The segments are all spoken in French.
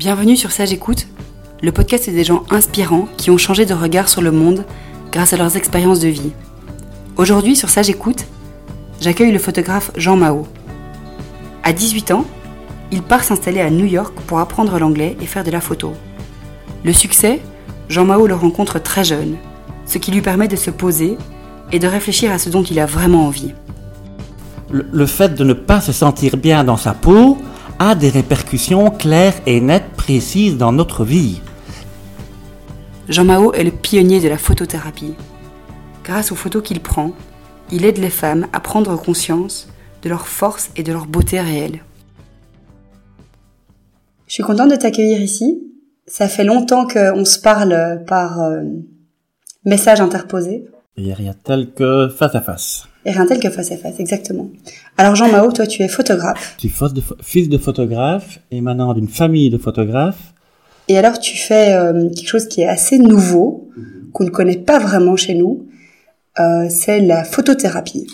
Bienvenue sur Sage Écoute, le podcast des gens inspirants qui ont changé de regard sur le monde grâce à leurs expériences de vie. Aujourd'hui sur Sage Écoute, j'accueille le photographe Jean Mao. À 18 ans, il part s'installer à New York pour apprendre l'anglais et faire de la photo. Le succès, Jean Mao le rencontre très jeune, ce qui lui permet de se poser et de réfléchir à ce dont il a vraiment envie. Le, le fait de ne pas se sentir bien dans sa peau a des répercussions claires et nettes, précises dans notre vie. Jean Mao est le pionnier de la photothérapie. Grâce aux photos qu'il prend, il aide les femmes à prendre conscience de leur force et de leur beauté réelle. Je suis contente de t'accueillir ici. Ça fait longtemps qu'on se parle par euh, message interposé. Et rien tel que face à face. Et rien tel que face à face, exactement. Alors Jean Mao, toi tu es photographe. Je suis fils de, fils de photographe et maintenant d'une famille de photographes. Et alors tu fais euh, quelque chose qui est assez nouveau, qu'on ne connaît pas vraiment chez nous, euh, c'est la photothérapie.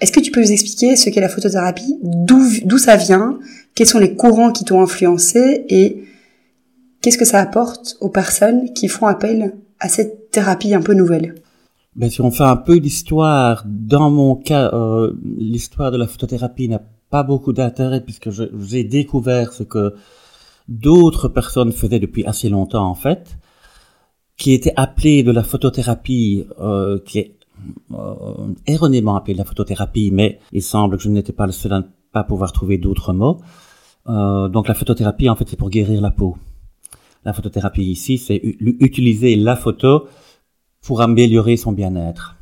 Est-ce que tu peux nous expliquer ce qu'est la photothérapie, d'où ça vient, quels sont les courants qui t'ont influencé et qu'est-ce que ça apporte aux personnes qui font appel à cette thérapie un peu nouvelle? Ben, si on fait un peu d'histoire, dans mon cas, euh, l'histoire de la photothérapie n'a pas beaucoup d'intérêt puisque j'ai découvert ce que d'autres personnes faisaient depuis assez longtemps en fait, qui était appelé de la photothérapie, euh, qui est euh, erronément appelé de la photothérapie, mais il semble que je n'étais pas le seul à ne pas pouvoir trouver d'autres mots. Euh, donc la photothérapie, en fait, c'est pour guérir la peau. La photothérapie ici, c'est utiliser la photo pour améliorer son bien-être.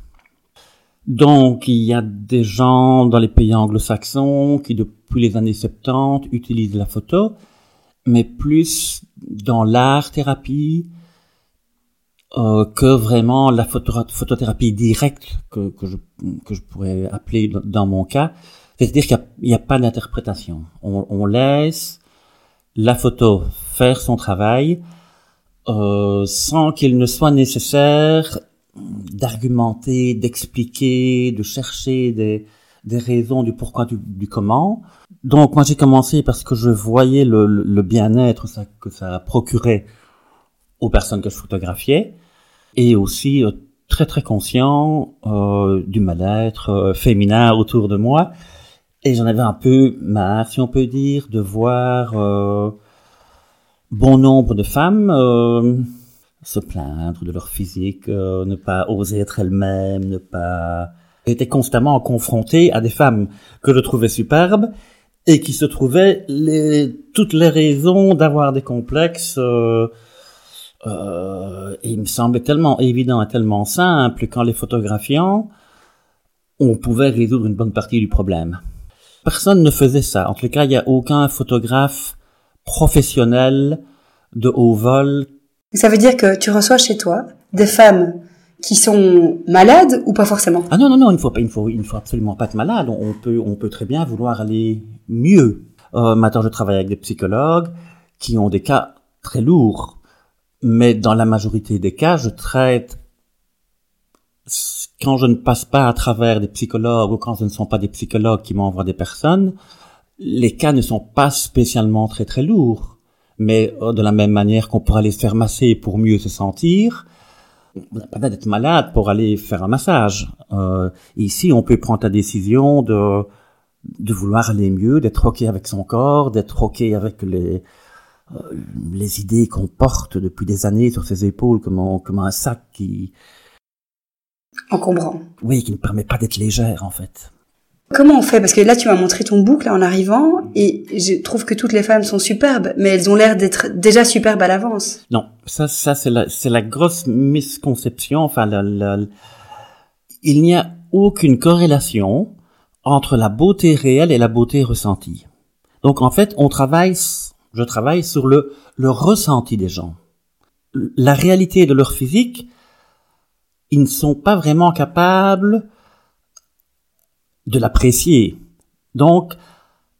Donc, il y a des gens dans les pays anglo-saxons qui, depuis les années 70, utilisent la photo, mais plus dans l'art-thérapie euh, que vraiment la photo- photothérapie directe que, que, je, pourrais appeler dans- mon cas. C'est-à-dire qu'il n'y a, pas d'interprétation. On, on laisse la photo faire son travail euh, sans qu'il ne soit nécessaire d'argumenter, d'expliquer, de chercher des, des raisons du pourquoi, du, du comment. Donc moi j'ai commencé parce que je voyais le, le, bien-être que ça procurait aux personnes que je photographiais et aussi euh, très très conscient euh, du mal-être euh, féminin autour de moi. Et j'en avais un peu marre, si on peut dire, de voir bon nombre de femmes euh, se plaindre de leur physique, euh, ne pas oser être elles-mêmes, ne pas étaient constamment confrontées à des femmes que je trouvais superbes et qui se trouvaient les, toutes les raisons d'avoir des complexes. Euh, euh, il me semblait tellement évident et tellement simple qu'en les photographiant, on pouvait résoudre une bonne partie du problème. Personne ne faisait ça. En tout cas, il n'y a aucun photographe professionnel de haut vol. Ça veut dire que tu reçois chez toi des femmes qui sont malades ou pas forcément? Ah non, non, non, il ne faut, pas, il ne faut, il faut absolument pas être malade. On, on peut, on peut très bien vouloir aller mieux. Euh, maintenant, je travaille avec des psychologues qui ont des cas très lourds. Mais dans la majorité des cas, je traite quand je ne passe pas à travers des psychologues ou quand ce ne sont pas des psychologues qui m'envoient des personnes, les cas ne sont pas spécialement très très lourds. Mais euh, de la même manière qu'on pourra les faire masser pour mieux se sentir, on n'a pas besoin d'être malade pour aller faire un massage. Euh, ici, on peut prendre la décision de de vouloir aller mieux, d'être ok avec son corps, d'être ok avec les euh, les idées qu'on porte depuis des années sur ses épaules comme un, comme un sac qui Encombrant. oui qui ne permet pas d'être légère en fait. Comment on fait? Parce que là, tu m'as montré ton book là en arrivant, et je trouve que toutes les femmes sont superbes, mais elles ont l'air d'être déjà superbes à l'avance. Non, ça, ça c'est la, grosse misconception. Enfin, il n'y a aucune corrélation entre la beauté réelle et la beauté ressentie. Donc, en fait, on travaille, je travaille sur le, le ressenti des gens. La réalité de leur physique, ils ne sont pas vraiment capables de l'apprécier. Donc,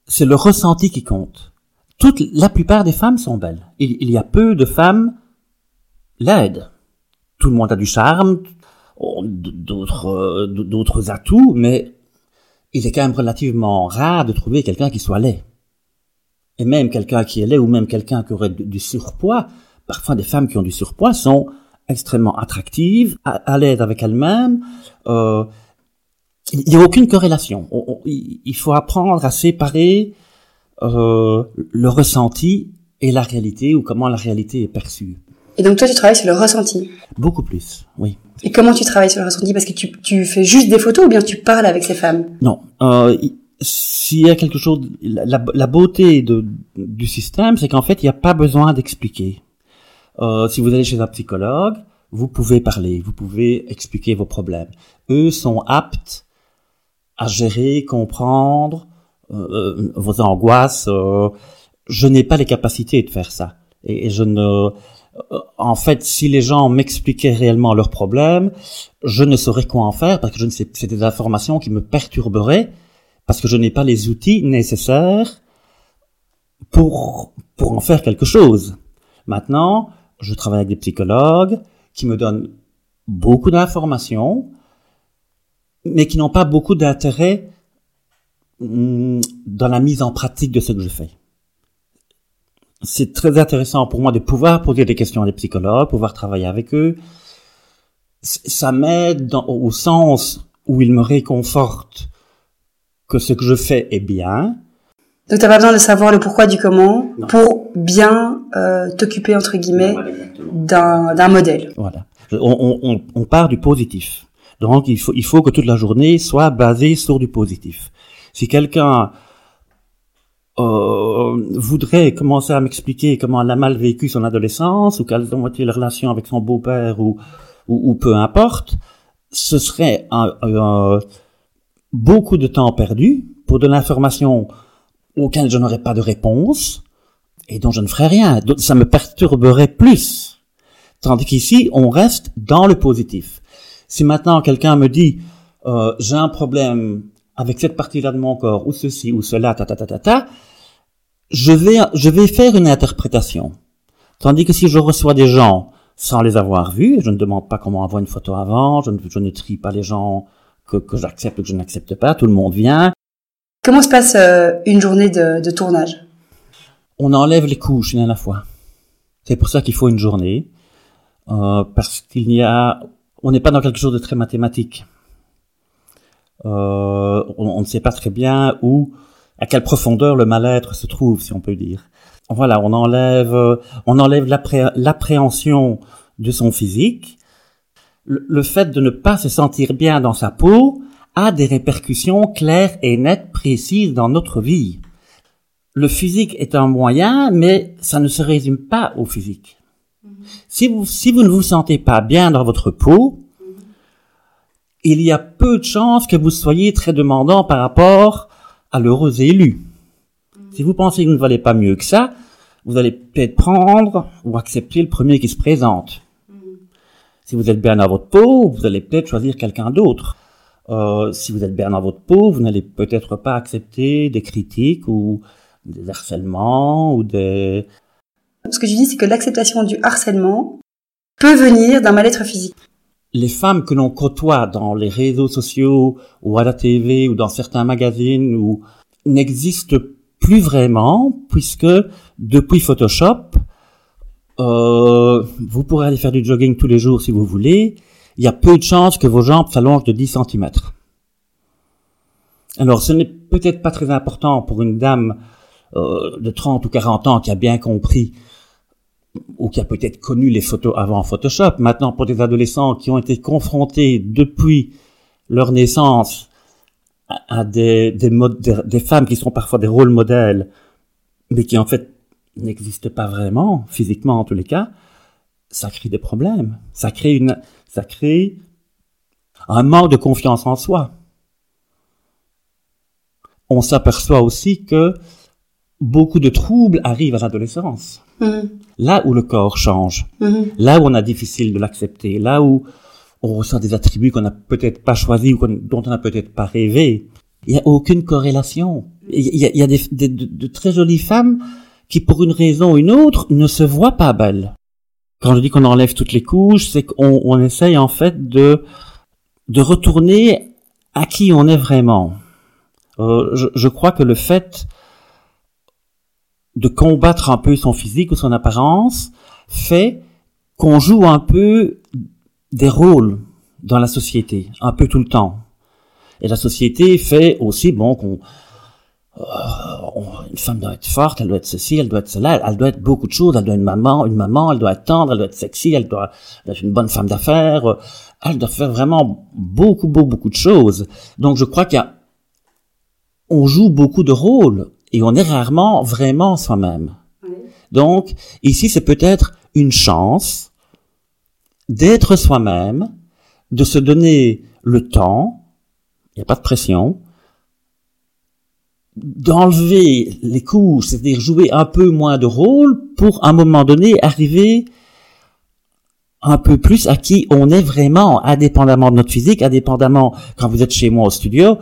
c'est le ressenti qui compte. Toute, la plupart des femmes sont belles. Il, y a peu de femmes laides. Tout le monde a du charme, d'autres, d'autres atouts, mais il est quand même relativement rare de trouver quelqu'un qui soit laid. et même quelqu'un qui est laid ou même quelqu'un qui aurait du surpoids, parfois des femmes qui ont du surpoids sont extrêmement attractives, à, l'aide avec elles-mêmes. Euh, il n'y a aucune corrélation. il faut apprendre à séparer euh, le ressenti et la réalité ou comment la réalité est perçue. Et donc toi, tu travailles sur le ressenti Beaucoup plus, oui. Et comment tu travailles sur le ressenti? Parce que tu, tu fais juste des photos ou bien tu parles avec ces femmes? Non. Euh, S'il y a quelque chose, la, la beauté de, du système, c'est qu'en fait, il n'y a pas besoin d'expliquer. Euh, si vous allez chez un psychologue, vous pouvez parler, vous pouvez expliquer vos problèmes. Eux sont aptes à gérer, comprendre euh, euh vos angoisses. Euh, je n'ai pas les capacités de faire ça. Et, je ne, euh, en fait, si les gens m'expliquaient réellement leurs problèmes, je ne saurais quoi en faire parce que je ne sais, c'est des informations qui me perturberaient parce que je n'ai pas les outils nécessaires pour pour en faire quelque chose. Maintenant, je travaille avec des psychologues qui me donnent beaucoup d'informations, mais qui n'ont pas beaucoup d'intérêt hmm, dans la mise en pratique de ce que je fais. C'est très intéressant pour moi de pouvoir poser des questions à des psychologues, pouvoir travailler avec eux. Ça m'aide au sens où ils me réconfortent que ce que je fais est bien, donc t'as pas besoin de savoir le pourquoi du comment pour bien euh, t'occuper entre guillemets d'un modèle. Voilà. On, on, on, part du positif. Donc il faut il faut que toute la journée soit basée sur du positif. Si quelqu'un euh, voudrait commencer à m'expliquer comment elle a mal vécu son adolescence ou quelles ont été les relations avec son beau-père ou, ou, peu importe, ce serait un, beaucoup de temps perdu pour de l'information auquel je n'aurais pas de réponse et dont je ne ferais rien. Ça me perturberait plus. Tandis qu'ici, on reste dans le positif. Si maintenant quelqu'un me dit euh, j'ai un problème avec cette partie-là de mon corps ou ceci ou cela, ta ta ta ta ta, je vais je vais faire une interprétation. Tandis que si je reçois des gens sans les avoir vus, je ne demande pas comment avoir une photo avant, je ne, je ne trie pas les gens que, que j'accepte ou que je n'accepte pas, tout le monde vient, Comment se passe euh, une journée de, tournage? On enlève les couches une à la fois. C'est pour ça qu'il faut une journée, euh, parce qu'il n'y a, on n'est pas dans quelque chose de très mathématique. Euh, on, ne sait pas très bien où, à quelle profondeur le mal-être se trouve, si on peut dire. Voilà, on enlève, on enlève l'appréhension de son physique, le fait de ne pas se sentir bien dans sa peau, a des répercussions claires et nettes, précises dans notre vie. Le physique est un moyen, mais ça ne se résume pas au physique. Si vous, si vous ne vous sentez pas bien dans votre peau, il y a peu de chances que vous soyez très demandant par rapport à l'heureux élu. Si vous pensez que vous ne valez pas mieux que ça, vous allez peut-être prendre ou accepter le premier qui se présente. Si vous êtes bien dans votre peau, vous allez peut-être choisir quelqu'un d'autre. Euh, si vous êtes bien dans votre peau, vous n'allez peut-être pas accepter des critiques ou des harcèlements ou des... Ce que tu dis, c'est que l'acceptation du harcèlement peut venir d'un mal-être physique. Les femmes que l'on côtoie dans les réseaux sociaux ou à la TV ou dans certains magazines n'existent plus vraiment puisque depuis Photoshop, euh, vous pourrez aller faire du jogging tous les jours si vous voulez il y a peu de chances que vos jambes s'allongent de 10 cm. Alors ce n'est peut-être pas très important pour une dame euh, de 30 ou 40 ans qui a bien compris ou qui a peut-être connu les photos avant Photoshop. Maintenant, pour des adolescents qui ont été confrontés depuis leur naissance à, des, femmes qui sont parfois des rôles modèles, mais qui en fait n'existent pas vraiment, physiquement en tous les cas, ça crée des problèmes. Ça crée un manque de confiance en soi. On s'aperçoit aussi que beaucoup de troubles arrivent à l'adolescence. Mm-hmm. Là où le corps change, mm-hmm. là où on a difficile de l'accepter, là où on ressent des attributs qu'on n'a peut-être pas choisis ou dont on n'a peut-être pas rêvé. Il n'y a aucune corrélation. Il y a, des, de, très jolies femmes qui, pour une raison ou une autre, ne se voient pas belles. Quand je dis qu'on enlève toutes les couches, c'est qu'on on essaye en fait de de retourner à qui on est vraiment. Euh, je, je, crois que le fait de combattre un peu son physique ou son apparence fait qu'on joue un peu des rôles dans la société, un peu tout le temps. Et la société fait aussi, bon, qu'on euh, une femme doit être forte, elle doit être ceci, elle doit être cela, elle doit être beaucoup de choses, elle doit être une maman, une maman, elle doit être tendre, elle doit être sexy, elle doit, être une bonne femme d'affaires, elle doit faire vraiment beaucoup, beaucoup, beaucoup de choses. Donc je crois qu'il y a, on joue beaucoup de rôles et on est rarement vraiment soi-même. Donc ici c'est peut-être une chance d'être soi-même, de se donner le temps, il n'y a pas de pression, d'enlever les couches, c'est-à-dire jouer un peu moins de rôle pour à un moment donné arriver un peu plus à qui on est vraiment, indépendamment de notre physique, indépendamment quand vous êtes chez moi au studio,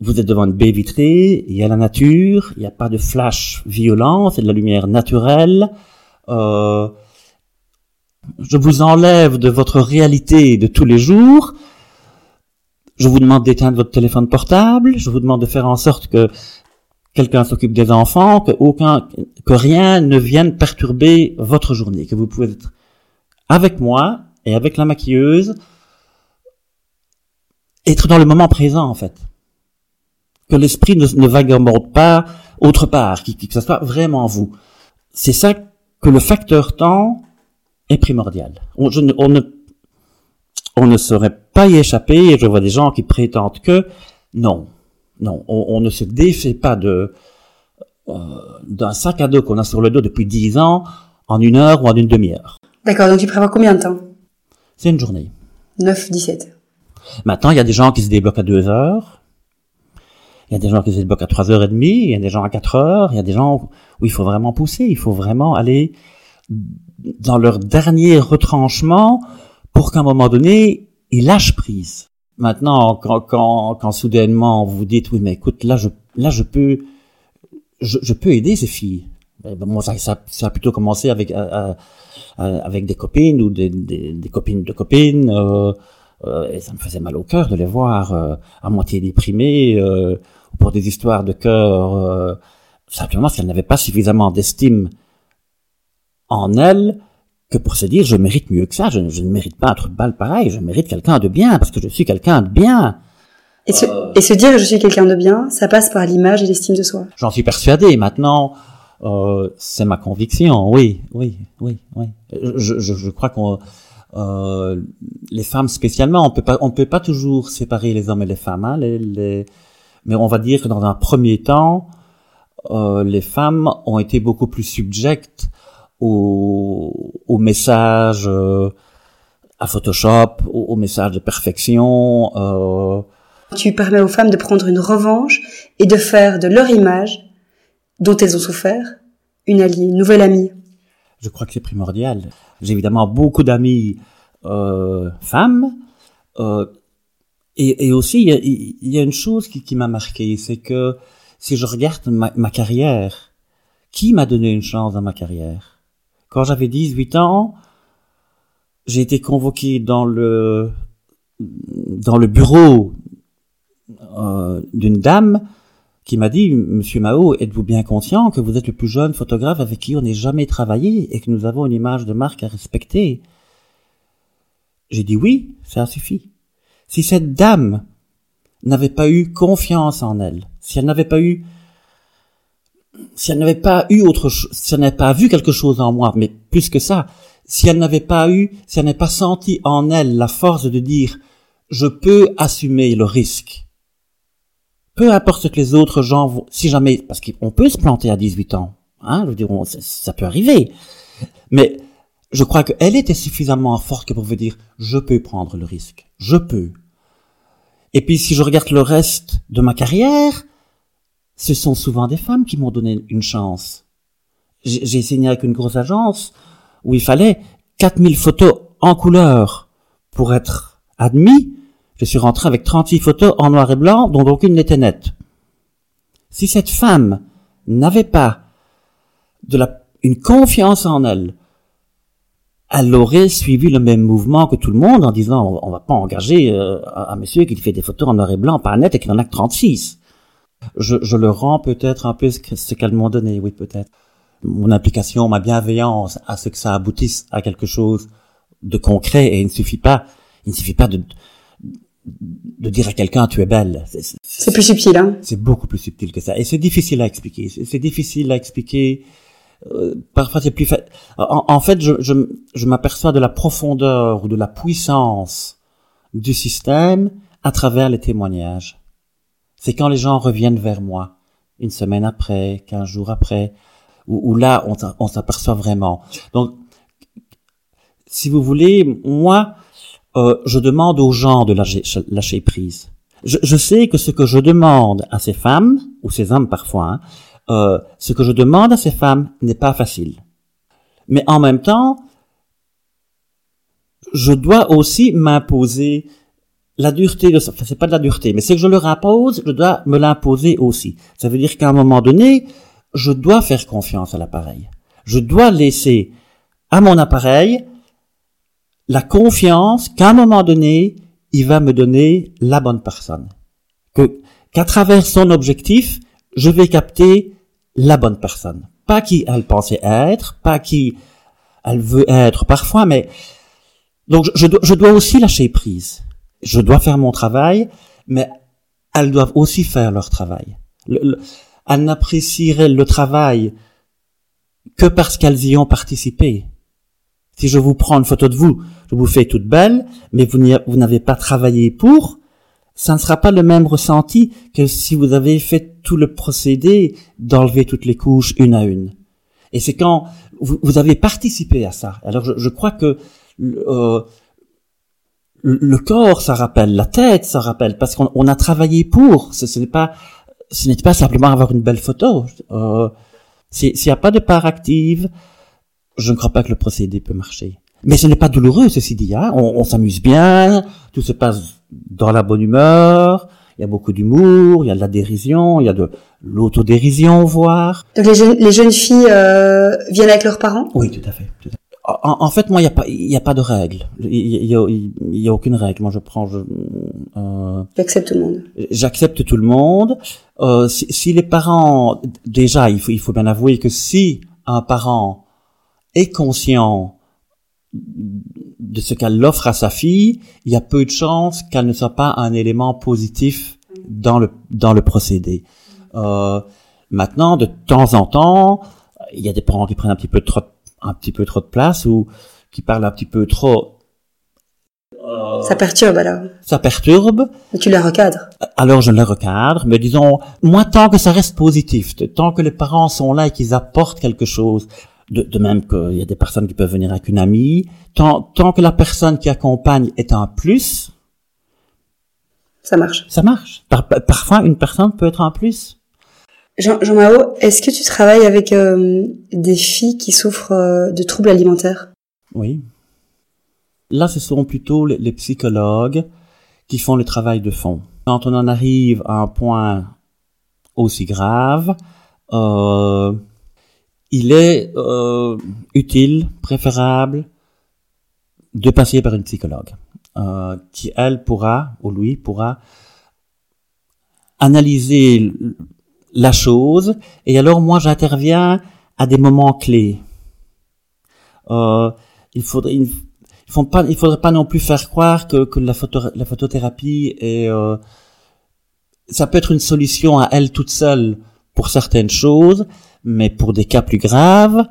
vous êtes devant une baie vitrée, il y a la nature, il n'y a pas de flash violent, c'est de la lumière naturelle. Euh, je vous enlève de votre réalité de tous les jours. Je vous demande d'éteindre votre téléphone portable. Je vous demande de faire en sorte que quelqu'un s'occupe des enfants, que aucun, que rien ne vienne perturber votre journée, que vous pouvez être avec moi et avec la maquilleuse, être dans le moment présent en fait, que l'esprit ne, ne vagabonde pas autre part, que, que ce soit vraiment vous. C'est ça que le facteur temps est primordial. On, on ne on ne saurait pas y échapper, et je vois des gens qui prétendent que non, non, on, ne se défait pas de euh, d'un sac à dos qu'on a sur le dos depuis dix ans en une heure ou en une demi-heure. D'accord, donc tu prévois combien de temps? C'est une journée. 9, 17. Maintenant, il y a des gens qui se débloquent à deux heures. Il y a des gens qui se débloquent à trois heures et demie. Il y a des gens à quatre heures. Il y a des gens où il faut vraiment pousser. Il faut vraiment aller dans leur dernier retranchement pour qu'à un moment donné, ils lâchent prise. Maintenant, quand, quand, quand soudainement vous dites oui, mais écoute, là je, là je peux, je, je peux aider ces filles. Eh moi, ça, ça, ça, a plutôt commencé avec euh, euh, euh, avec des copines ou des, des, des copines de copines. Euh, euh, et ça me faisait mal au cœur de les voir à moitié déprimées pour des histoires de cœur. simplement, si elles n'avaient pas suffisamment d'estime en elles que pour se dire je mérite mieux que ça, je, ne mérite pas un truc de balle pareil, je mérite quelqu'un de bien parce que je suis quelqu'un de bien. Et se, euh... et se dire je suis quelqu'un de bien, ça passe par l'image et l'estime de soi. J'en suis persuadé. Maintenant, euh, c'est ma conviction. Oui, oui, oui, oui. Je, je, je crois qu'on euh, les femmes spécialement, on peut pas, on peut pas toujours séparer les hommes et les femmes. Hein, les, les... Mais on va dire que dans un premier temps, euh, les femmes ont été beaucoup plus subjectes au, au message euh, à Photoshop, au, au, message de perfection. Euh... Tu permets aux femmes de prendre une revanche et de faire de leur image, dont elles ont souffert, une alliée, une nouvelle amie. Je crois que c'est primordial. J'ai évidemment beaucoup d'amis euh, femmes. Et, et, aussi, il y, a, il y, a, une chose qui, qui m'a marqué, c'est que si je regarde ma, ma carrière, qui m'a donné une chance dans ma carrière? Quand j'avais 18 ans, j'ai été convoqué dans le dans le bureau euh, d'une dame qui m'a dit Monsieur Mao, êtes-vous bien conscient que vous êtes le plus jeune photographe avec qui on n'ait jamais travaillé et que nous avons une image de marque à respecter? J'ai dit oui, ça suffit. Si cette dame n'avait pas eu confiance en elle, si elle n'avait pas eu si elle n'avait pas eu autre chose, si elle n'avait pas vu quelque chose en moi, mais plus que ça, si elle n'avait pas eu, si elle n'avait pas senti en elle la force de dire je peux assumer le risque. Peu importe ce que les autres gens vont, si jamais, parce qu'on peut se planter à 18 ans, hein, je veux dire, ça peut arriver. Mais je crois qu'elle était suffisamment forte pour vous dire je peux prendre le risque, je peux. Et puis si je regarde le reste de ma carrière, ce sont souvent des femmes qui m'ont donné une chance. J'ai signé avec une grosse agence où il fallait 4000 photos en couleur pour être admis. Je suis rentré avec 36 photos en noir et blanc dont aucune n'était nette. Si cette femme n'avait pas de la, une confiance en elle, elle aurait suivi le même mouvement que tout le monde en disant on, va pas engager euh, un monsieur qui fait des photos en noir et blanc pas net et qui en a que 36 je, je le rends peut-être un peu ce qu'elles m'ont donné, oui, peut-être. mon implication, ma bienveillance à ce que ça aboutisse à quelque chose de concret et il ne suffit pas, il ne suffit pas de, de dire à quelqu'un tu es belle. C'est plus subtil, hein C'est beaucoup plus subtil que ça et c'est difficile à expliquer. C'est difficile à expliquer. Euh, parfois c'est plus. En, fait, je, m'aperçois de la profondeur ou de la puissance du système à travers les témoignages. C'est quand les gens reviennent vers moi une semaine après, quinze jours après, où, là on, s'aperçoit vraiment. Donc, si vous voulez, moi, euh, je demande aux gens de lâcher, lâcher prise. Je, je, sais que ce que je demande à ces femmes, ou ces hommes parfois, hein, euh, ce que je demande à ces femmes n'est pas facile. Mais en même temps, je dois aussi m'imposer la dureté de ça. Enfin, c'est pas de la dureté, mais c'est que je leur impose, je dois me l'imposer aussi. Ça veut dire qu'à un moment donné, je dois faire confiance à l'appareil. Je dois laisser à mon appareil la confiance qu'à un moment donné, il va me donner la bonne personne. Que, qu'à travers son objectif, je vais capter la bonne personne. Pas qui elle pensait être, pas qui elle veut être parfois, mais donc je, dois aussi lâcher prise. Je dois faire mon travail, mais elles doivent aussi faire leur travail. elles n'apprécieraient le travail que parce qu'elles y ont participé. Si je vous prends une photo de vous, je vous fais toute belle, mais vous n'avez pas travaillé pour, ça ne sera pas le même ressenti que si vous avez fait tout le procédé d'enlever toutes les couches une à une. Et c'est quand vous, avez participé à ça. Alors je, crois que euh, le corps, ça rappelle, la tête, ça rappelle, parce qu'on a travaillé pour. Ce, n'est pas, ce n'est pas simplement avoir une belle photo. Euh, S'il n'y a pas de part active, je ne crois pas que le procédé peut marcher. Mais ce n'est pas douloureux, ceci dit. Hein. On, on s'amuse bien, tout se passe dans la bonne humeur. Il y a beaucoup d'humour, il y a de la dérision, il y a de l'autodérision, voire. Donc les, jeunes, les jeunes filles euh, viennent avec leurs parents? Oui, tout à fait. Tout à fait en, fait, moi, il n'y a pas, il a pas de règle. Il y a, y a, aucune règle. Moi, je prends, je. Euh, J'accepte tout le monde. J'accepte tout le monde. Euh, si, si, les parents, déjà, il faut, il faut bien avouer que si un parent est conscient de ce qu'elle offre à sa fille, il y a peu de chances qu'elle ne soit pas un élément positif dans le dans le procédé. Euh, maintenant, de temps en temps, il y a des parents qui prennent un petit peu trop un petit peu trop de place ou qui parle un petit peu trop. Euh, ça perturbe alors. Ça perturbe. Et tu la recadres. Alors je la recadre, mais disons, moi tant que ça reste positif, tant que les parents sont là et qu'ils apportent quelque chose, de, de même qu'il y a des personnes qui peuvent venir avec une amie, tant, tant que la personne qui accompagne est un plus, ça marche. Ça marche. parfois, une personne peut être un plus. Jean, Jean Mao, est-ce que tu travailles avec euh, des filles qui souffrent euh, de troubles alimentaires? Oui. Là, ce sont plutôt les, psychologues qui font le travail de fond. Quand on en arrive à un point aussi grave, euh, il est euh, utile, préférable de passer par une psychologue euh, qui, elle, pourra, ou lui, pourra analyser la chose, et alors moi j'interviens à des moments clés. Euh, il faudrait, pas, faudrait pas non plus faire croire que, la, photo, la photothérapie est, ça peut être une solution à elle toute seule pour certaines choses, mais pour des cas plus graves,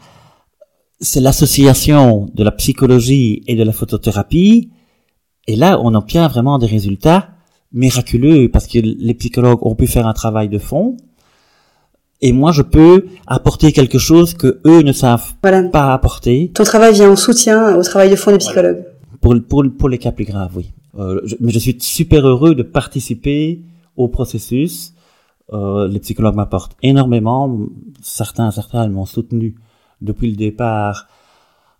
c'est l'association de la psychologie et de la photothérapie, et là on obtient vraiment des résultats miraculeux parce que les psychologues ont pu faire un travail de fond, et moi je peux apporter quelque chose que eux ne savent pas apporter. Ton travail vient en soutien au travail de fond des psychologues. Pour, pour, pour les cas plus graves, oui. Euh, mais je suis super heureux de participer au processus. Euh, les psychologues m'apportent énormément. Certains, certains m'ont soutenu depuis le départ.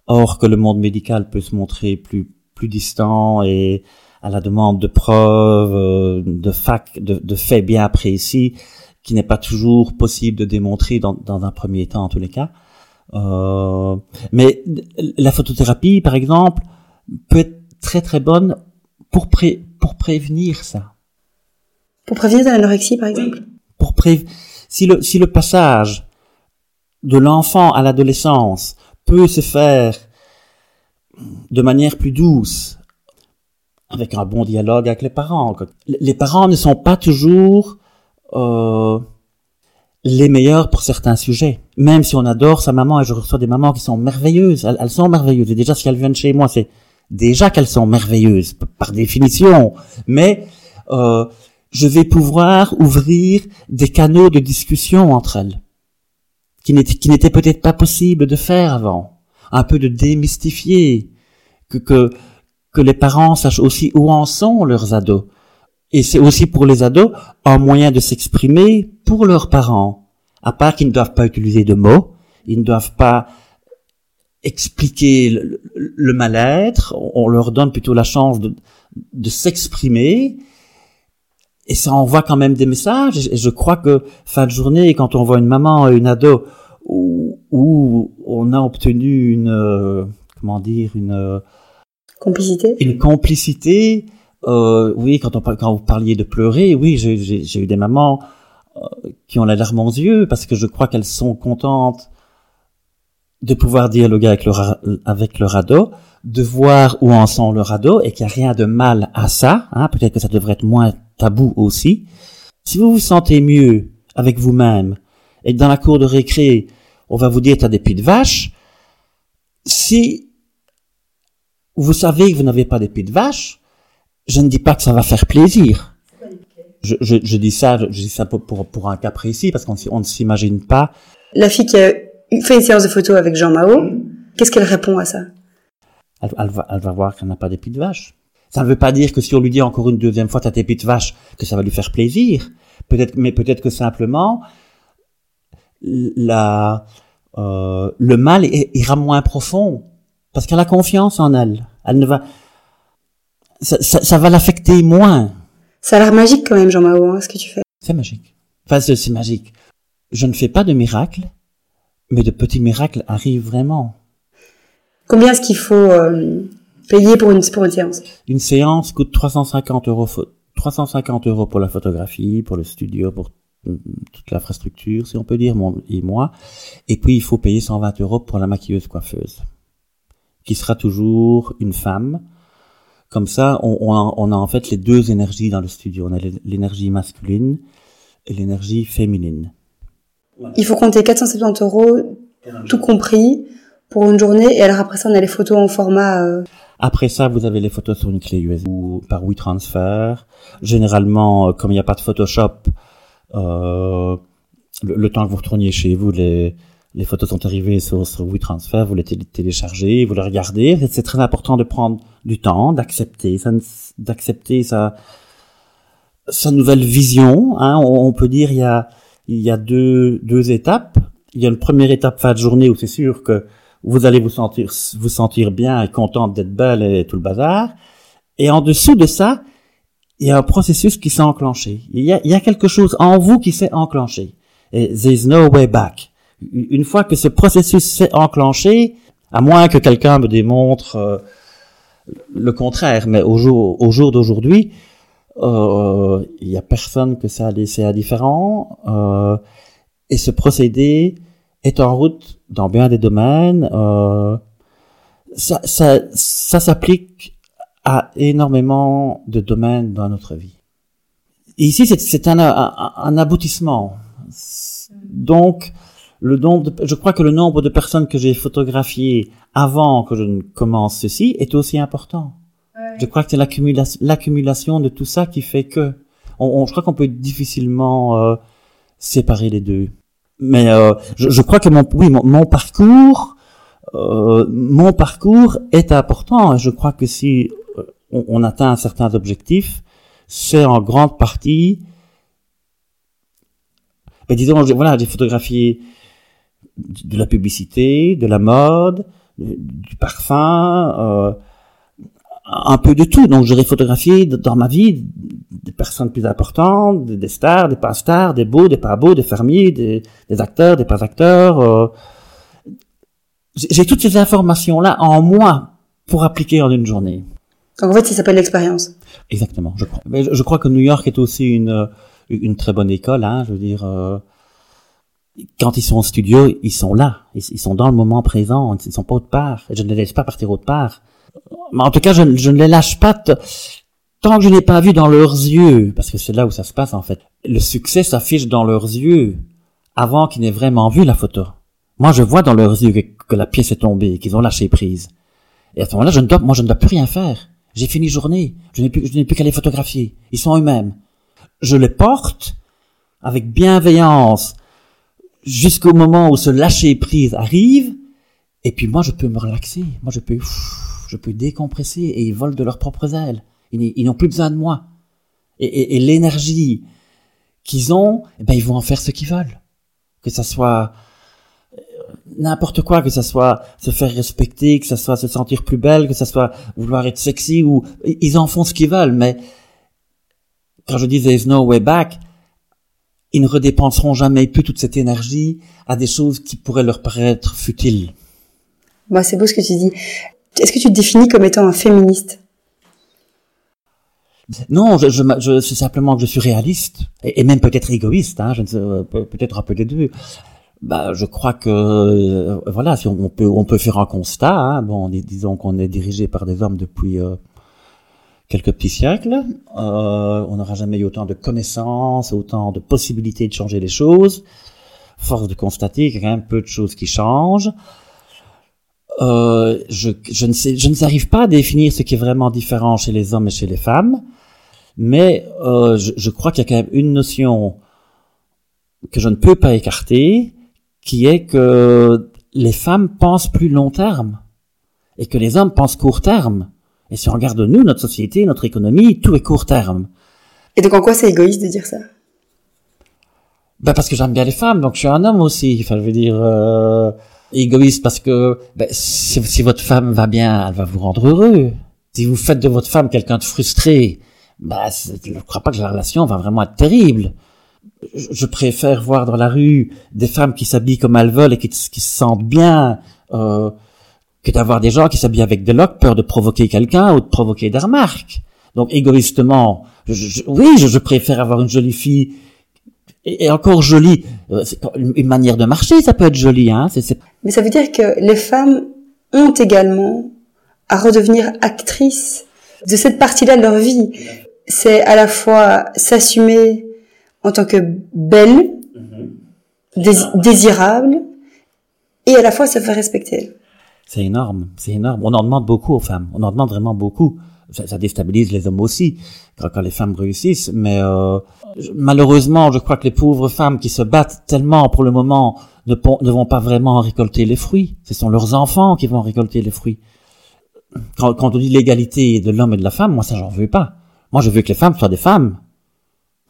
Or que le monde médical peut se montrer plus plus distant et à la demande de preuves, euh, de fac, de, de faits bien précis qui n'est pas toujours possible de démontrer dans, dans un premier temps en tous les cas. Euh, mais la photothérapie, par exemple, peut être très très bonne pour, pré pour prévenir ça. Pour prévenir de l'anorexie, par exemple? Si le passage de l'enfant à l'adolescence peut se faire de manière plus douce, avec un bon dialogue avec les parents. Les parents ne sont pas toujours euh, les meilleurs pour certains sujets. Même si on adore sa maman, et je reçois des mamans qui sont merveilleuses, elles, sont merveilleuses. Et déjà, si elles viennent chez moi, c'est déjà qu'elles sont merveilleuses, par définition. Mais euh, je vais pouvoir ouvrir des canaux de discussion entre elles, qui n'étaient peut-être pas possible de faire avant. Un peu de démystifier, que, que, que les parents sachent aussi où en sont leurs ados. Et c'est aussi pour les ados un moyen de s'exprimer pour leurs parents. À part qu'ils ne doivent pas utiliser de mots, ils ne doivent pas expliquer le, mal-être, on leur donne plutôt la chance de s'exprimer, et ça envoie quand même des messages, et je crois que fin de journée, quand on voit une maman et une ado où, où on a obtenu une, euh, comment dire, une... Complicité Une complicité, euh, oui, quand, on, quand vous parliez de pleurer, oui, j'ai eu des mamans euh, qui ont la larme aux yeux parce que je crois qu'elles sont contentes de pouvoir dialoguer avec leur, avec leur ado, de voir où en sont leur ado et qu'il n'y a rien de mal à ça. Hein, Peut-être que ça devrait être moins tabou aussi. Si vous vous sentez mieux avec vous-même et que dans la cour de récré, on va vous dire t'as des pieds de vache, si vous savez que vous n'avez pas des pieds de vache, je ne dis pas que ça va faire plaisir. Je, je, je dis ça, je, dis ça pour, pour, un cas précis parce qu'on on ne s'imagine pas. La fille qui a fait une séance de photos avec Jean Mao, qu'est-ce qu'elle répond à ça? Elle, elle, va, elle va voir qu'elle n'a pas des pieds de vache. Ça ne veut pas dire que si on lui dit encore une deuxième fois tes pieds de vache, que ça va lui faire plaisir. Peut-être, mais peut-être que simplement la, euh, le mal ira moins profond parce qu'elle a confiance en elle. Elle ne va, ça, ça, ça va l'affecter moins. Ça a l'air magique quand même, Jean Mao, hein, ce que tu fais. C'est magique. Enfin, c'est magique. Je ne fais pas de miracles, mais de petits miracles arrivent vraiment. Combien est-ce qu'il faut euh, payer pour une, pour une séance Une séance coûte 350 euros, 350 euros pour la photographie, pour le studio, pour toute l'infrastructure, si on peut dire, mon, et moi. Et puis, il faut payer 120 euros pour la maquilleuse coiffeuse qui sera toujours une femme. Comme ça, on, on, a, on, a, en fait les deux énergies dans le studio. On a l'énergie masculine et l'énergie féminine. Il faut compter 470 euros, tout compris, pour une journée. Et alors après ça, on a les photos en format... Euh... Après ça, vous avez les photos sur une clé USB ou par WeTransfer. Généralement, euh, comme il n'y a pas de Photoshop, euh, le, temps que vous retourniez chez vous, les, photos sont arrivées sur, WeTransfer, vous les téléchargez, vous les regardez. C'est très important de prendre du temps, d'accepter, d'accepter sa, nouvelle vision. Hein. On, peut dire il y a, il y a deux, deux étapes. Il y a une première étape fin de journée où c'est sûr que vous allez vous sentir, vous sentir bien et contente d'être belle et tout le bazar. Et en dessous de ça, il y a un processus qui s'est enclenché. Il y a, il y a quelque chose en vous qui s'est enclenché. Et there's no way back une fois que ce processus s'est enclenché, à moins que quelqu'un me démontre euh, le contraire, mais au jour, au jour d'aujourd'hui, euh, il n'y a personne que ça a laissé indifférent. Euh, et ce procédé est en route dans bien des domaines. Euh, ça, ça, ça s'applique à énormément de domaines dans notre vie. ici, c'est un, un, un aboutissement. Donc, le nombre je crois que le nombre de personnes que j'ai photographiées avant que je ne commence ceci est aussi important. Je crois que c'est l'accumulation de tout ça qui fait que, on, je crois qu'on peut difficilement euh, séparer les deux. Mais euh, je, je, crois que mon, oui, mon, parcours, euh, mon parcours est important. Je crois que si euh, on, on atteint certains objectifs, c'est en grande partie, ben disons, voilà, j'ai photographié de la publicité, de la mode, du parfum, euh, un peu de tout. Donc j'aurais photographié dans ma vie des personnes plus importantes, des stars, des pas stars, des beaux, des pas beaux, des fermiers, des, acteurs, des pas acteurs. Euh. J'ai toutes ces informations-là en moi pour appliquer en une journée. Donc en fait, ça s'appelle l'expérience. Exactement, je crois. Mais je crois que New York est aussi une, une très bonne école. Hein, je veux dire, euh, quand ils sont au studio, ils sont là, ils, sont dans le moment présent, ils sont pas autre part, et je ne les laisse pas partir autre part. Mais en tout cas, je, je ne les lâche pas tant que je n'ai pas vu dans leurs yeux, parce que c'est là où ça se passe en fait. Le succès s'affiche dans leurs yeux avant qu'ils n'aient vraiment vu la photo. Moi, je vois dans leurs yeux que, la pièce est tombée, qu'ils ont lâché prise. Et à ce moment-là, je ne dois, moi, je ne dois plus rien faire. J'ai fini journée. Je n'ai plus, je n'ai plus qu'à les photographier. Ils sont eux-mêmes. Je les porte avec bienveillance jusqu'au moment où ce lâcher prise arrive. Et puis moi, je peux me relaxer. Moi, je peux, je peux décompresser et ils volent de leurs propres ailes. Ils, n'ont plus besoin de moi. Et, l'énergie qu'ils ont, eh ben, ils vont en faire ce qu'ils veulent. Que ça soit euh, n'importe quoi, que ça soit se faire respecter, que ça soit se sentir plus belle, que ça soit vouloir être sexy ou ils en font ce qu'ils veulent. Mais quand je dis there's no way back, ils ne redépenseront jamais plus toute cette énergie à des choses qui pourraient leur paraître futiles. Bah, c'est beau ce que tu dis. Est-ce que tu te définis comme étant un féministe? Non, je, je, je c'est simplement que je suis réaliste et, même peut-être égoïste. Hein, je ne sais, euh, peut-être un peu des deux. Bah, je crois que euh, voilà, si on, peut on peut faire un constat. Hein, bon, disons qu'on est dirigé par des hommes depuis euh, quelques petits siècles. on n'aura jamais eu autant de connaissances, autant de possibilités de changer les choses. Force de constater qu'il y a quand même peu de choses qui changent. Euh, je, je, ne sais, je ne n'arrive pas à définir ce qui est vraiment différent chez les hommes et chez les femmes, mais euh, je, je, crois qu'il y a quand même une notion que je ne peux pas écarter, qui est que les femmes pensent plus long terme et que les hommes pensent court terme. Et si on regarde nous, notre société, notre économie, tout est court terme. Et donc en quoi c'est égoïste de dire ça? Ben parce que j'aime bien les femmes, donc je suis un homme aussi. Enfin, je veux dire, euh, égoïste parce que ben, si, votre femme va bien, elle va vous rendre heureux. Si vous faites de votre femme quelqu'un de frustré, ben, je ne crois pas que la relation va vraiment être terrible. Je, préfère voir dans la rue des femmes qui s'habillent comme elles veulent et qui, se sentent bien euh, que d'avoir des gens qui s'habillent avec des locks, peur de provoquer quelqu'un ou de provoquer des remarques. Donc égoïstement, oui, je préfère avoir une jolie fille et, encore joli. Euh, une manière de marcher, ça peut être joli, hein. Mais ça veut dire que les femmes ont également à redevenir actrices de cette partie-là de leur vie. C'est à la fois s'assumer en tant que belle, mm-hmm. désirable, et à la fois se faire respecter. C'est énorme, c'est énorme. On en demande beaucoup aux femmes. On en demande vraiment beaucoup ça, déstabilise les hommes aussi quand, les femmes réussissent. Mais euh, malheureusement, je crois que les pauvres femmes qui se battent tellement pour le moment ne, vont pas vraiment récolter les fruits. Ce sont leurs enfants qui vont récolter les fruits. Quand, quand on dit l'égalité de l'homme et de la femme, moi ça j'en veux pas. Moi je veux que les femmes soient des femmes.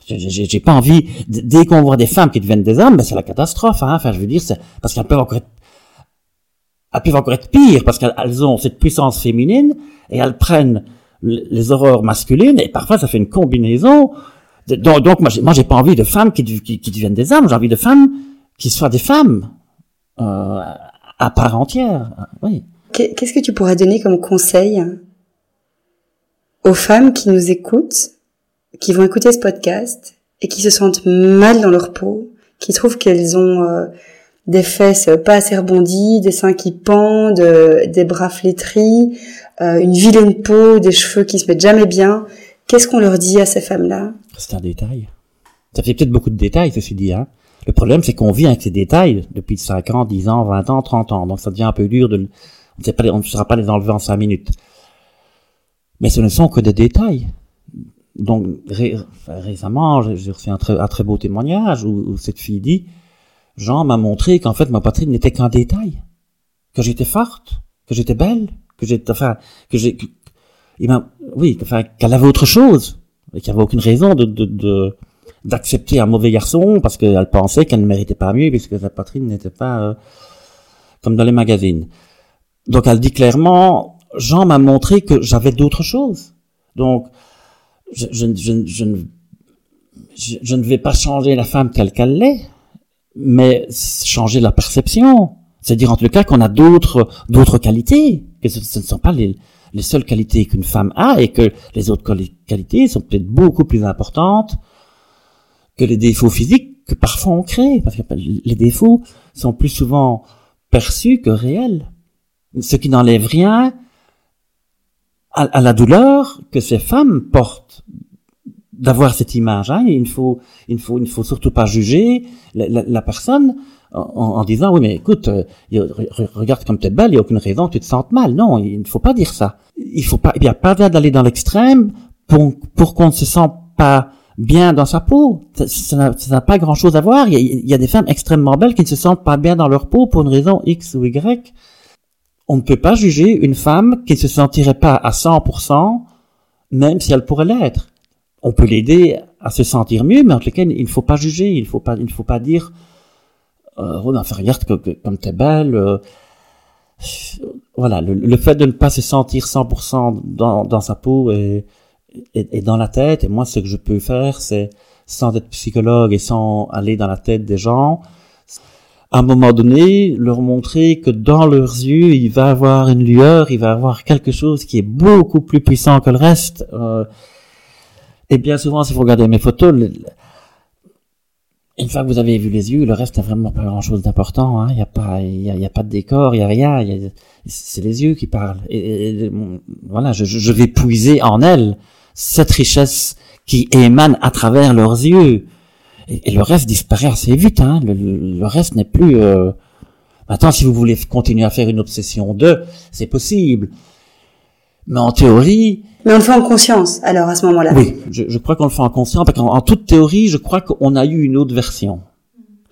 J'ai pas envie, dès qu'on voit des femmes qui deviennent des hommes, ben c'est la catastrophe. Hein. Enfin, je veux dire, parce qu'elles peuvent encore être, elles peuvent encore être pires parce qu'elles ont cette puissance féminine et elles prennent les horreurs masculines et parfois ça fait une combinaison. Donc, donc moi, j'ai pas envie de femmes qui, qui, deviennent des hommes. J'ai envie de femmes qui soient des femmes euh, à part entière. Oui. Qu'est-ce que tu pourrais donner comme conseil aux femmes qui nous écoutent, qui vont écouter ce podcast et qui se sentent mal dans leur peau, qui trouvent qu'elles ont euh, des fesses pas assez rebondies, des seins qui pendent, euh, des bras flétris, euh, une vilaine peau, des cheveux qui se mettent jamais bien. Qu'est-ce qu'on leur dit à ces femmes-là? C'est un détail. Ça fait peut-être beaucoup de détails, ceci dit. Hein. Le problème, c'est qu'on vit avec ces détails depuis 5 ans, 10 ans, 20 ans, 30 ans. Donc ça devient un peu dur de... On ne, saura pas les enlever en 5 minutes. Mais ce ne sont que des détails. Donc récemment, j'ai reçu un très, un très beau témoignage où, cette fille dit, Jean m'a montré qu'en fait ma poitrine n'était qu'un détail, que j'étais forte, que j'étais belle, que j'ai, enfin, que j'ai, il m'a, oui, enfin, qu'elle avait autre chose, et qu'il n'y avait aucune raison de, de, d'accepter un mauvais garçon parce qu'elle pensait qu'elle ne méritait pas mieux puisque sa poitrine n'était pas euh, comme dans les magazines. Donc elle dit clairement, Jean m'a montré que j'avais d'autres choses. Donc je, je, je, je, je, ne vais pas changer la femme telle qu'elle l'est, mais changer la perception. C'est-à-dire en tout cas qu'on a d'autres d'autres qualités que ce, ne sont pas les, les seules qualités qu'une femme a et que les autres qualités sont peut-être beaucoup plus importantes que les défauts physiques que parfois on crée, parce que les défauts sont plus souvent perçus que réels. Ce qui n'enlève rien à, la douleur que ces femmes portent d'avoir cette image. Hein. Il ne faut, il faut, il faut surtout pas juger la, personne en, disant oui mais écoute, euh, regarde comme tu es belle, il n'y a aucune raison que tu te sentes mal. Non, il ne faut pas dire ça. Il faut pas, il n'y a pas d'aller dans l'extrême pour, pour qu'on ne se sente pas bien dans sa peau. Ça n'a pas grand chose à voir. Il y, a, il y, a, des femmes extrêmement belles qui ne se sentent pas bien dans leur peau pour une raison X ou Y. On ne peut pas juger une femme qui ne se sentirait pas à 100%, même si elle pourrait l'être. On peut l'aider à se sentir mieux, mais en tout cas, il ne faut pas juger, il ne faut pas, il faut pas dire, euh, oh, regarde que, comme t'es belle. Euh, voilà, le, fait de ne pas se sentir 100% dans, dans sa peau et, et, dans la tête. Et moi, ce que je peux faire, c'est, sans être psychologue et sans aller dans la tête des gens, à un moment donné, leur montrer que dans leurs yeux, il va avoir une lueur, il va avoir quelque chose qui est beaucoup plus puissant que le reste. Euh, et bien souvent, si vous regardez mes photos, une fois que vous avez vu les yeux, le reste n'a vraiment pas grand-chose d'important. Hein. Il n'y a pas, il y a, pas de décor, il y a rien. c'est les yeux qui parlent. Voilà, je, vais puiser en elles cette richesse qui émane à travers leurs yeux. Et, le reste disparaît assez vite. Hein. Le, reste n'est plus. Euh... Maintenant, si vous voulez continuer à faire une obsession de, c'est possible. Mais en théorie. Mais on le fait en conscience, alors, à ce moment-là. Oui, je, je crois qu'on le fait en conscience, parce qu'en toute théorie, je crois qu'on a eu une autre version.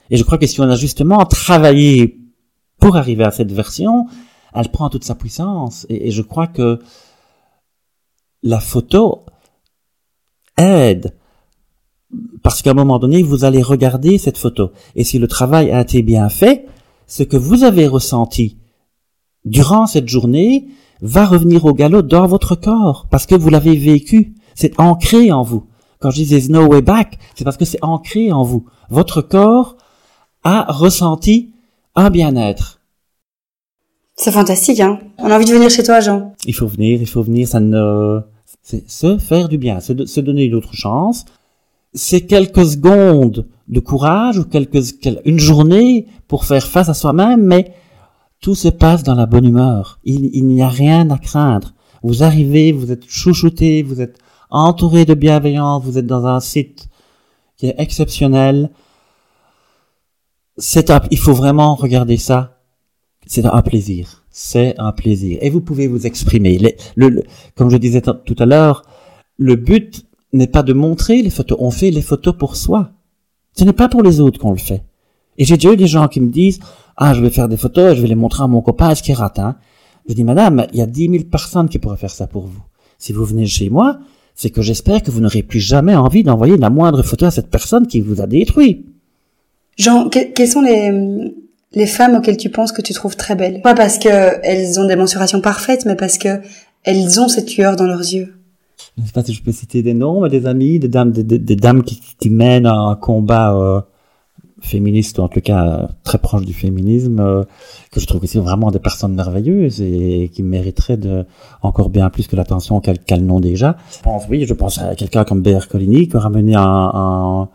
Et je crois que si on a justement travaillé pour arriver à cette version, elle prend toute sa puissance. Et, et je crois que la photo aide. Parce qu'à un moment donné, vous allez regarder cette photo. Et si le travail a été bien fait, ce que vous avez ressenti durant cette journée va revenir au galop dans votre corps, parce que vous l'avez vécu. C'est ancré en vous. Quand je dis there's no way back, c'est parce que c'est ancré en vous. Votre corps a ressenti un bien-être. C'est fantastique, hein. On a envie de venir chez toi, Jean. Il faut venir, il faut venir, ça ne, c'est se faire du bien, se, se donner une autre chance. C'est quelques secondes de courage ou quelques, une journée pour faire face à soi-même, mais tout se passe dans la bonne humeur. Il, n'y a rien à craindre. Vous arrivez, vous êtes chouchouté, vous êtes entouré de bienveillance, vous êtes dans un site qui est exceptionnel. C'est il faut vraiment regarder ça. C'est un plaisir. C'est un plaisir. Et vous pouvez vous exprimer. comme je disais tout à l'heure, le but n'est pas de montrer les photos. On fait les photos pour soi. Ce n'est pas pour les autres qu'on le fait. Et j'ai déjà eu des gens qui me disent, ah, je vais faire des photos et je vais les montrer à mon copain, est-ce qu'il rate, hein? Je dis, madame, il y a dix mille personnes qui pourraient faire ça pour vous. Si vous venez chez moi, c'est que j'espère que vous n'aurez plus jamais envie d'envoyer la moindre photo à cette personne qui vous a détruit. Jean, quels sont les, les femmes auxquelles tu penses que tu trouves très belles? Pas parce qu'elles ont des mensurations parfaites, mais parce que elles ont cette lueur dans leurs yeux. Je ne sais pas si je peux citer des noms, mais des amis, des dames, des, dames qui, qui, mènent un combat euh, féministe, ou en tout cas très proche du féminisme, euh, que je trouve que c'est vraiment des personnes merveilleuses et, qui mériteraient de encore bien plus que l'attention qu'elles n'ont déjà. Je pense, oui, je pense à quelqu'un comme B.R. Colini qui aura mené un, un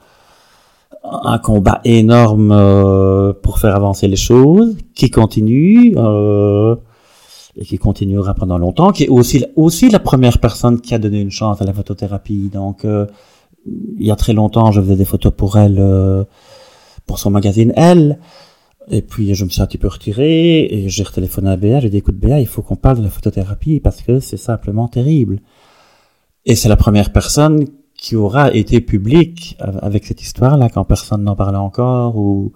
un combat énorme euh, pour faire avancer les choses, qui continue euh, et qui continuera pendant longtemps, qui est aussi aussi la première personne qui a donné une chance à la photothérapie. Donc, euh, il y a très longtemps, je faisais des photos pour elle, pour son magazine Elle. Et puis je me suis un petit peu retiré et j'ai retéléphoné à Béa, j'ai dit écoute Béa, il faut qu'on parle de la photothérapie parce que c'est simplement terrible. Et c'est la première personne qui aura été public avec cette histoire-là quand personne n'en parlait encore ou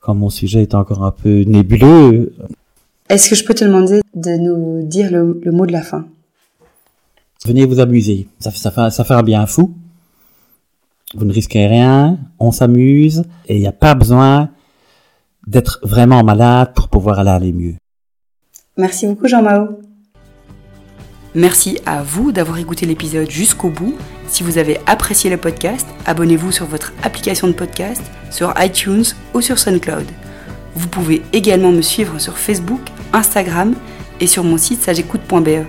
quand mon sujet est encore un peu nébuleux. Est-ce que je peux te demander de nous dire le, mot de la fin? Venez vous amuser. Ça, ça, ça fait un bien fou. Vous ne risquez rien, on s'amuse et il n'y a pas besoin d'être vraiment malade pour pouvoir aller, aller mieux. Merci beaucoup Jean-Mao. Merci à vous d'avoir écouté l'épisode jusqu'au bout. Si vous avez apprécié le podcast, abonnez-vous sur votre application de podcast, sur iTunes ou sur SoundCloud. Vous pouvez également me suivre sur Facebook, Instagram et sur mon site sagécoute.be.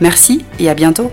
Merci et à bientôt